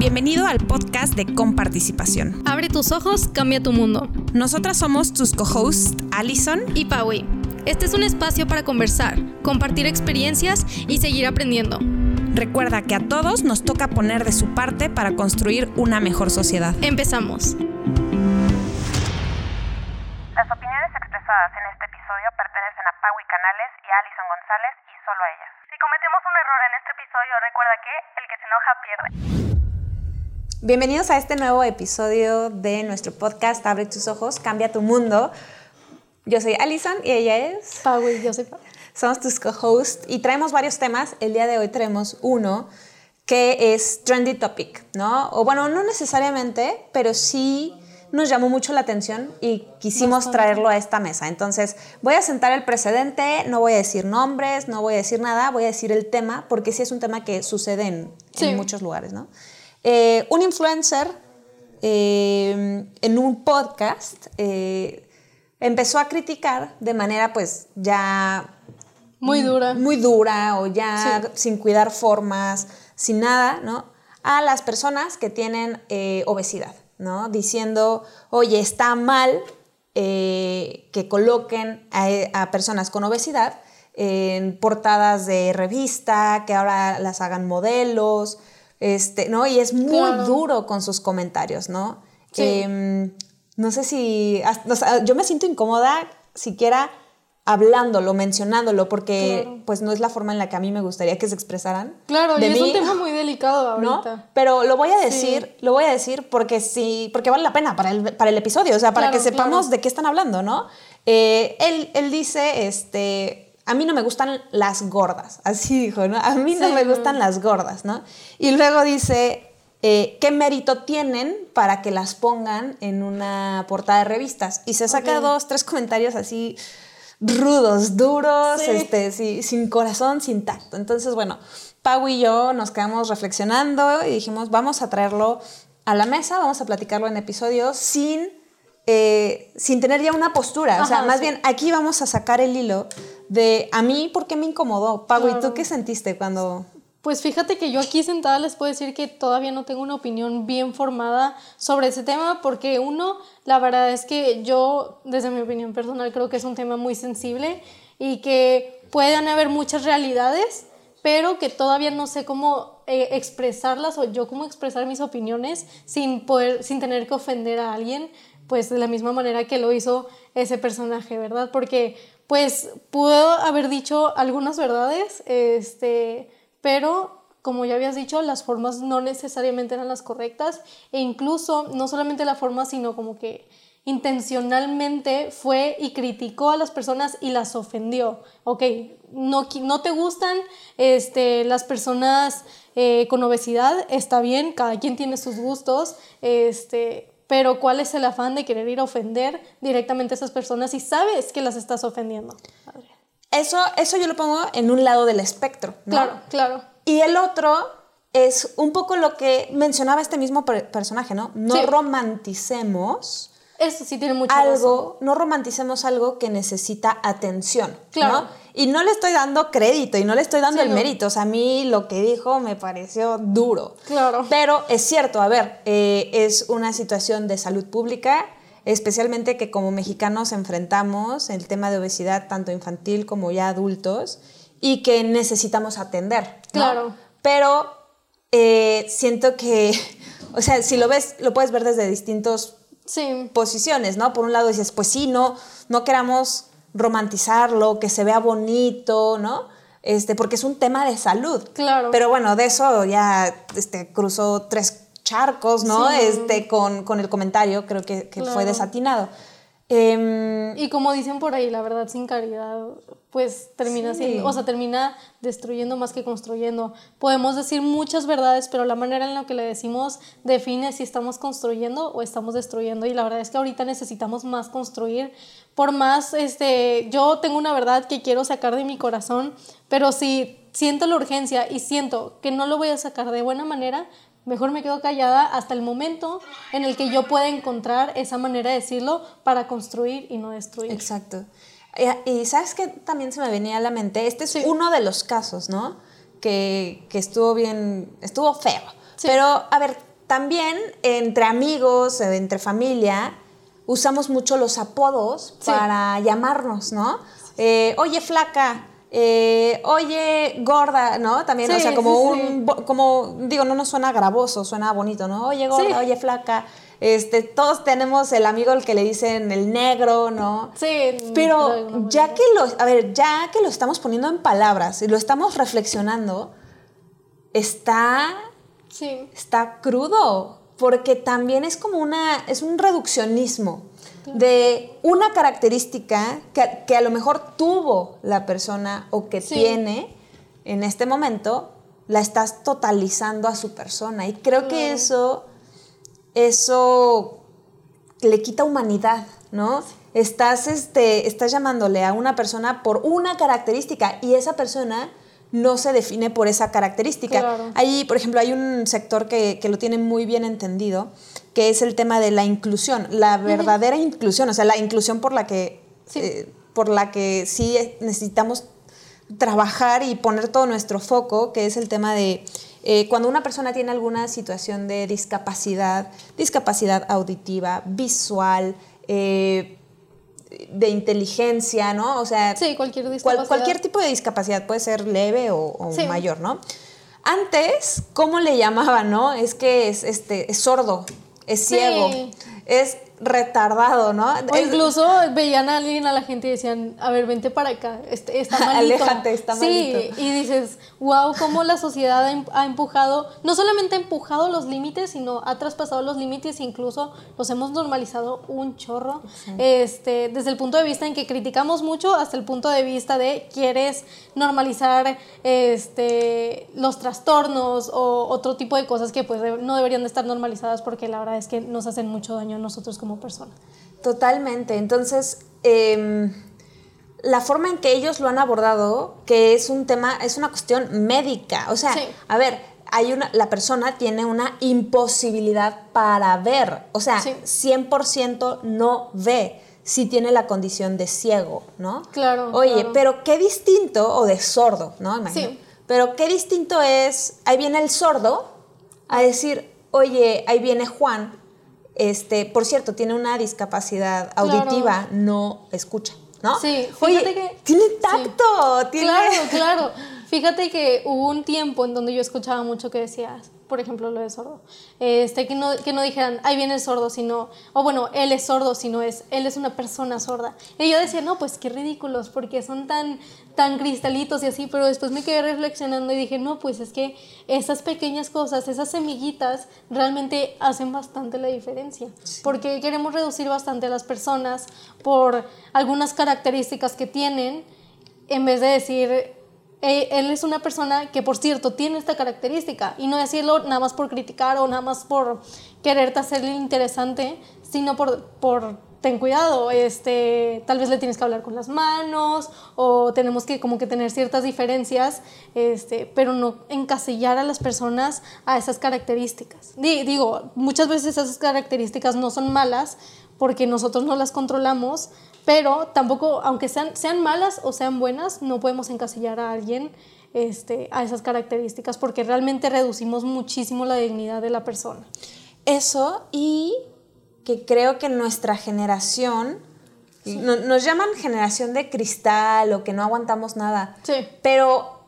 Bienvenido al podcast de Comparticipación. Abre tus ojos, cambia tu mundo. Nosotras somos tus co-hosts Allison y Paui. Este es un espacio para conversar, compartir experiencias y seguir aprendiendo. Recuerda que a todos nos toca poner de su parte para construir una mejor sociedad. Empezamos. Las opiniones expresadas en este episodio pertenecen a Paui Canales y a Alison González y solo a ellas. Si cometemos un error en este episodio, recuerda que el que se enoja pierde. Bienvenidos a este nuevo episodio de nuestro podcast Abre tus ojos, cambia tu mundo. Yo soy Alison y ella es Paui, yo soy Paui. Somos tus co-hosts y traemos varios temas. El día de hoy traemos uno que es trendy topic, ¿no? O bueno, no necesariamente, pero sí nos llamó mucho la atención y quisimos traerlo a esta mesa. Entonces, voy a sentar el precedente, no voy a decir nombres, no voy a decir nada, voy a decir el tema, porque sí es un tema que sucede en, en muchos lugares, ¿no? Eh, un influencer eh, en un podcast eh, empezó a criticar de manera pues ya muy dura. Muy dura o ya sin cuidar formas, sin nada, ¿no? A las personas que tienen obesidad, ¿no? Diciendo, oye, está mal que coloquen a, personas con obesidad en portadas de revista, que ahora las hagan modelos, este, ¿no? Y es muy duro con sus comentarios, ¿no? Em, no sé si, yo me siento incómoda siquiera hablándolo, mencionándolo, porque pues no es la forma en la que a mí me gustaría que se expresaran. Claro, y es un tema muy delicado ahorita. ¿no? Pero lo voy a decir, lo voy a decir porque sí, porque vale la pena para el, para el episodio, o sea, para que sepamos de qué están hablando, ¿no? Eh, él, él dice, este, a mí no me gustan las gordas, así dijo, ¿no? A mí no me gustan las gordas, ¿no? Y luego dice, eh, ¿qué mérito tienen para que las pongan en una portada de revistas? Y se saca dos, tres comentarios así rudos, duros, este, sin corazón, sin tacto. Entonces, bueno, Pau y yo nos quedamos reflexionando y dijimos, vamos a traerlo a la mesa, vamos a platicarlo en episodios sin eh, sin tener ya una postura. o sea, más bien aquí vamos a sacar el hilo de a mí, ¿por qué me incomodó? Pago, ¿y tú qué sentiste cuando...? Pues fíjate que yo aquí sentada les puedo decir que todavía no tengo una opinión bien formada sobre ese tema porque uno, la verdad es que yo, desde mi opinión personal, creo que es un tema muy sensible y que pueden haber muchas realidades, pero que todavía no sé cómo eh, expresarlas o yo cómo expresar mis opiniones sin poder, sin tener que ofender a alguien pues de la misma manera que lo hizo ese personaje, ¿verdad? Porque pues pudo haber dicho algunas verdades, este, pero como ya habías dicho, las formas no necesariamente eran las correctas e incluso no solamente la forma, sino como que intencionalmente fue y criticó a las personas y las ofendió. Ok, no, no te gustan este, las personas eh, con obesidad, está bien, cada quien tiene sus gustos, este, pero ¿cuál es el afán de querer ir a ofender directamente a esas personas si sabes que las estás ofendiendo? Eso, eso yo lo pongo en un lado del espectro. Claro, claro. Y el otro es un poco lo que mencionaba este mismo personaje, ¿no? No romanticemos. Eso sí tiene mucho Algo, no romanticemos algo que necesita atención. Claro. ¿no? Y no le estoy dando crédito y no le estoy dando el mérito. O sea, a mí lo que dijo me pareció duro. Claro. Pero es cierto, a ver, eh, es una situación de salud pública, especialmente que como mexicanos enfrentamos el tema de obesidad, tanto infantil como ya adultos, y que necesitamos atender. Claro. Pero eh, siento que, o sea, si lo ves, lo puedes ver desde distintos posiciones, ¿no? Por un lado dices, pues sí, no, no queramos romantizarlo, que se vea bonito, ¿no? Este, porque es un tema de salud. Claro. Pero bueno, de eso ya este, cruzó tres charcos, ¿no? Este, con, con, el comentario, creo que, que fue desatinado. Em, y como dicen por ahí, la verdad sin caridad, pues termina siendo, o sea, termina destruyendo más que construyendo. Podemos decir muchas verdades, pero la manera en la que le decimos define si estamos construyendo o estamos destruyendo. Y la verdad es que ahorita necesitamos más construir. Por más, este, yo tengo una verdad que quiero sacar de mi corazón, pero si siento la urgencia y siento que no lo voy a sacar de buena manera, Mejor me quedo callada hasta el momento en el que yo pueda encontrar esa manera de decirlo para construir y no destruir. Exacto. Y, sabes que también se me venía a la mente, este es uno de los casos, ¿no? Que, que, estuvo bien, estuvo feo. Pero, a ver, también entre amigos, eh, entre familia, usamos mucho los apodos para llamarnos, ¿no? Eh, oye, flaca, eh, oye, gorda, ¿no? También, o sea, como un, como, digo, no nos suena gravoso, suena bonito, ¿no? Oye, gorda, oye, flaca. Este, todos tenemos el amigo al que le dicen el negro, ¿no? Sí. Pero ya que lo, a ver, ya que lo estamos poniendo en palabras y lo estamos reflexionando, está, sí. está crudo, porque también es como una, es un reduccionismo de una característica que, a lo mejor tuvo la persona o que tiene en este momento, la estás totalizando a su persona. Y creo que eso, eso le quita humanidad, ¿no? Estás, este, estás llamándole a una persona por una característica y esa persona no se define por esa característica. Ahí, por ejemplo, hay un sector que, que, lo tiene muy bien entendido, que es el tema de la inclusión, la verdadera inclusión, o sea, la inclusión por la que, sí. Eh, por la que sí necesitamos trabajar y poner todo nuestro foco, que es el tema de eh, cuando una persona tiene alguna situación de discapacidad, discapacidad auditiva, visual, eh, de inteligencia, ¿no? O sea, sí, cualquier discapacidad. cualquier tipo de discapacidad, puede ser leve o, mayor, ¿no? Antes, ¿cómo le llamaban, no? Es que es, este, es sordo, es ciego, es retardado, ¿no? O incluso veían a alguien, a la gente y decían, a ver, vente para acá, este, está malito. Aléjate, está malito. Sí, y dices, wow, cómo la sociedad ha empujado, no solamente ha empujado los límites, sino ha traspasado los límites e incluso los hemos normalizado un chorro. Este, desde el punto de vista en que criticamos mucho hasta el punto de vista de quieres normalizar este, los trastornos o otro tipo de cosas que pues no deberían de estar normalizadas porque la verdad es que nos hacen mucho daño a nosotros como persona. Totalmente. Entonces, em, la forma en que ellos lo han abordado, que es un tema, es una cuestión médica. O sea, a ver, hay una, la persona tiene una imposibilidad para ver. O sea, 100% no ve si tiene la condición de ciego, ¿no? Claro. Oye, pero qué distinto, o de sordo, ¿no? Sí. Pero qué distinto es, ahí viene el sordo a decir, oye, ahí viene Juan, este, por cierto, tiene una discapacidad auditiva, no escucha, ¿no? Sí, fíjate que... Tiene tacto, tiene... Claro, claro. Fíjate que hubo un tiempo en donde yo escuchaba mucho que decías, por ejemplo, lo de sordo. Este, que, no, que no dijeran, ahí viene el sordo, sino, o bueno, él es sordo, sino es, él es una persona sorda. Y yo decía, no, pues qué ridículos, porque son tan, tan cristalitos y así, pero después me quedé reflexionando y dije, no, pues es que esas pequeñas cosas, esas semillitas, realmente hacen bastante la diferencia. Porque queremos reducir bastante a las personas por algunas características que tienen, en vez de decir, eh, él es una persona que, por cierto, tiene esta característica. Y no decirlo nada más por criticar o nada más por quererte hacerle interesante, sino por, por ten cuidado, este, tal vez le tienes que hablar con las manos o tenemos que como que tener ciertas diferencias, este, pero no encasillar a las personas a esas características. Digo, muchas veces esas características no son malas porque nosotros no las controlamos, pero tampoco, aunque sean, sean malas o sean buenas, no podemos encasillar a alguien este, a esas características porque realmente reducimos muchísimo la dignidad de la persona. Eso y que creo que nuestra generación, nos llaman generación de cristal o que no aguantamos nada, sí. pero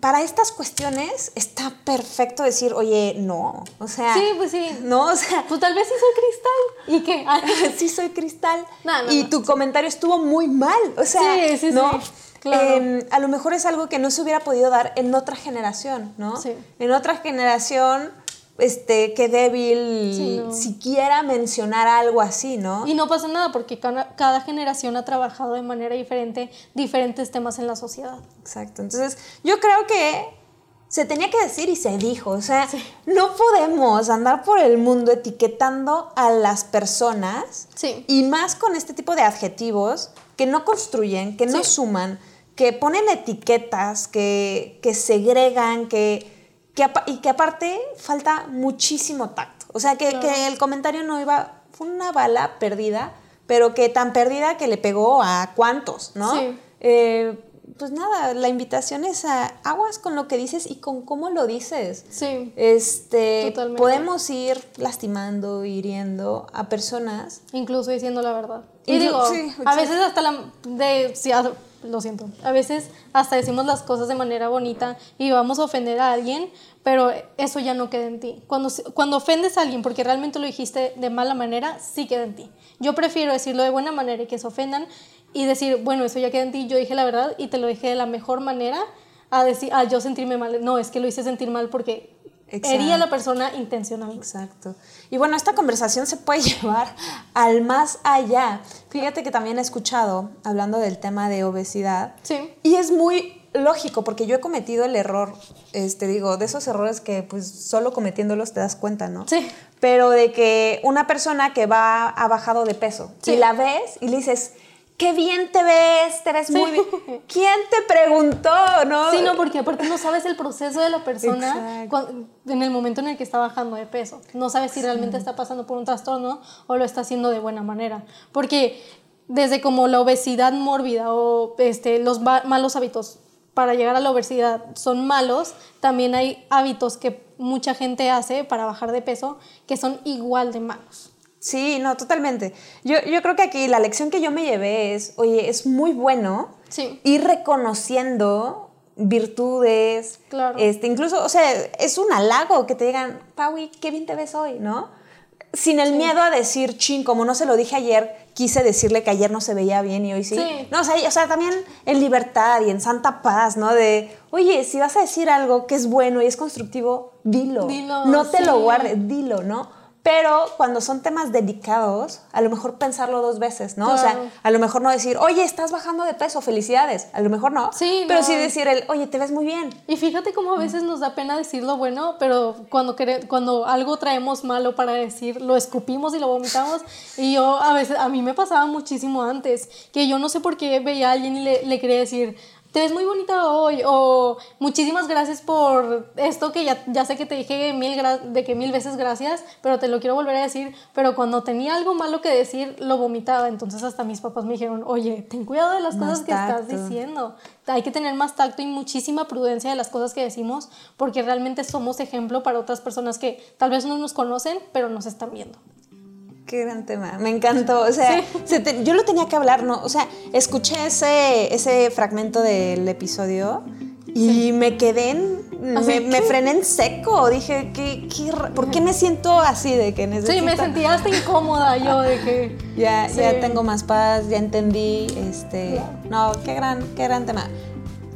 para estas cuestiones está perfecto decir, oye, no, o sea... Sí, pues sí. No, o sea... Pues tal vez sí soy cristal. ¿Y qué? sí soy cristal. y tu comentario estuvo muy mal, o sea... Sí, sí, ¿no? sí. Claro. Em, a lo mejor es algo que no se hubiera podido dar en otra generación, ¿no? Sí. En otra generación este, qué débil siquiera mencionar algo así, ¿no? Y no pasa nada porque cada, generación ha trabajado de manera diferente diferentes temas en la sociedad. Exacto. Entonces, yo creo que se tenía que decir y se dijo. O sea, no podemos andar por el mundo etiquetando a las personas y más con este tipo de adjetivos que no construyen, que no suman, que ponen etiquetas, que, que segregan, que y que aparte falta muchísimo tacto. O sea, que, el comentario no iba, fue una bala perdida, pero que tan perdida que le pegó a cuántos, ¿no? Sí. Eh, pues nada, la invitación es a aguas con lo que dices y con cómo lo dices. Sí. Este, podemos ir lastimando, hiriendo a personas. Incluso diciendo la verdad. Y digo, a veces hasta la de lo siento. A veces hasta decimos las cosas de manera bonita y vamos a ofender a alguien, pero eso ya no queda en ti. Cuando, cuando ofendes a alguien porque realmente lo dijiste de mala manera, sí queda en ti. Yo prefiero decirlo de buena manera y que se ofendan y decir, bueno, eso ya queda en ti, yo dije la verdad y te lo dije de la mejor manera a decir, a yo sentirme mal. No, es que lo hice sentir mal porque hería a la persona intencionalmente. Exacto. Y bueno, esta conversación se puede llevar al más allá. Fíjate que también he escuchado hablando del tema de obesidad. Sí. Y es muy lógico porque yo he cometido el error, este digo, de esos errores que pues solo cometiéndolos te das cuenta, ¿no? Sí. Pero de que una persona que va ha bajado de peso y la ves y le dices, qué bien te ves, te ves muy bien. ¿Quién te preguntó, no? Sí, no, porque aparte no sabes el proceso de la persona en el momento en el que está bajando de peso. No sabes si realmente está pasando por un trastorno o lo está haciendo de buena manera. Porque desde como la obesidad mórbida o este, los malos hábitos para llegar a la obesidad son malos, también hay hábitos que mucha gente hace para bajar de peso que son igual de malos. Sí, no, totalmente. Yo, yo creo que aquí la lección que yo me llevé es, oye, es muy bueno ir reconociendo virtudes. Claro. Este, incluso, o sea, es un halago que te digan, Paui, qué bien te ves hoy, ¿no? Sin el miedo a decir, chin, como no se lo dije ayer, quise decirle que ayer no se veía bien y hoy sí. No, o sea, o sea, también en libertad y en santa paz, ¿no? De, oye, si vas a decir algo que es bueno y es constructivo, dilo. dilo no te lo guardes, dilo, ¿no? Pero cuando son temas delicados, a lo mejor pensarlo dos veces, ¿no? O sea, a lo mejor no decir, oye, estás bajando de peso, felicidades. A lo mejor no. Sí, pero sí decir el, oye, te ves muy bien. Y fíjate cómo a veces nos da pena decir lo bueno, pero cuando, cuando algo traemos malo para decir, lo escupimos y lo vomitamos. Y yo a veces, a mí me pasaba muchísimo antes, que yo no sé por qué veía a alguien y le, le quería decir, te ves muy bonita hoy o muchísimas gracias por esto que ya, ya sé que te dije mil de que mil veces gracias, pero te lo quiero volver a decir, pero cuando tenía algo malo que decir, lo vomitaba, entonces hasta mis papás me dijeron, oye, ten cuidado de las cosas que estás diciendo, hay que tener más tacto y muchísima prudencia de las cosas que decimos, porque realmente somos ejemplo para otras personas que tal vez no nos conocen, pero nos están viendo. Qué gran tema, me encantó. O sea, yo lo tenía que hablar, ¿no? O sea, escuché ese, ese fragmento del episodio y me quedé en. Me, frené en seco. Dije, ¿qué, qué, ¿por qué me siento así de que necesito? Sí, me sentía hasta incómoda yo de que. Ya, ya tengo más paz, ya entendí. Este. No, qué gran, qué gran tema.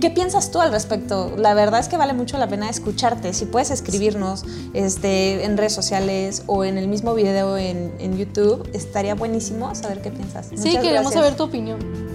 ¿Qué piensas tú al respecto? La verdad es que vale mucho la pena escucharte. Si puedes escribirnos este, en redes sociales o en el mismo video en, YouTube, estaría buenísimo saber qué piensas. sí, queremos saber tu opinión.